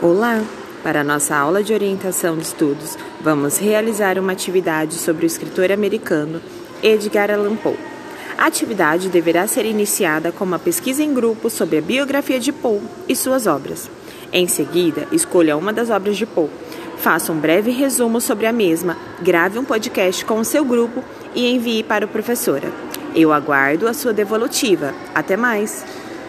Olá! Para nossa aula de orientação de estudos, vamos realizar uma atividade sobre o escritor americano Edgar Allan Poe. A atividade deverá ser iniciada com uma pesquisa em grupo sobre a biografia de Poe e suas obras. Em seguida, escolha uma das obras de Poe, faça um breve resumo sobre a mesma, grave um podcast com o seu grupo e envie para a professora. Eu aguardo a sua devolutiva. Até mais!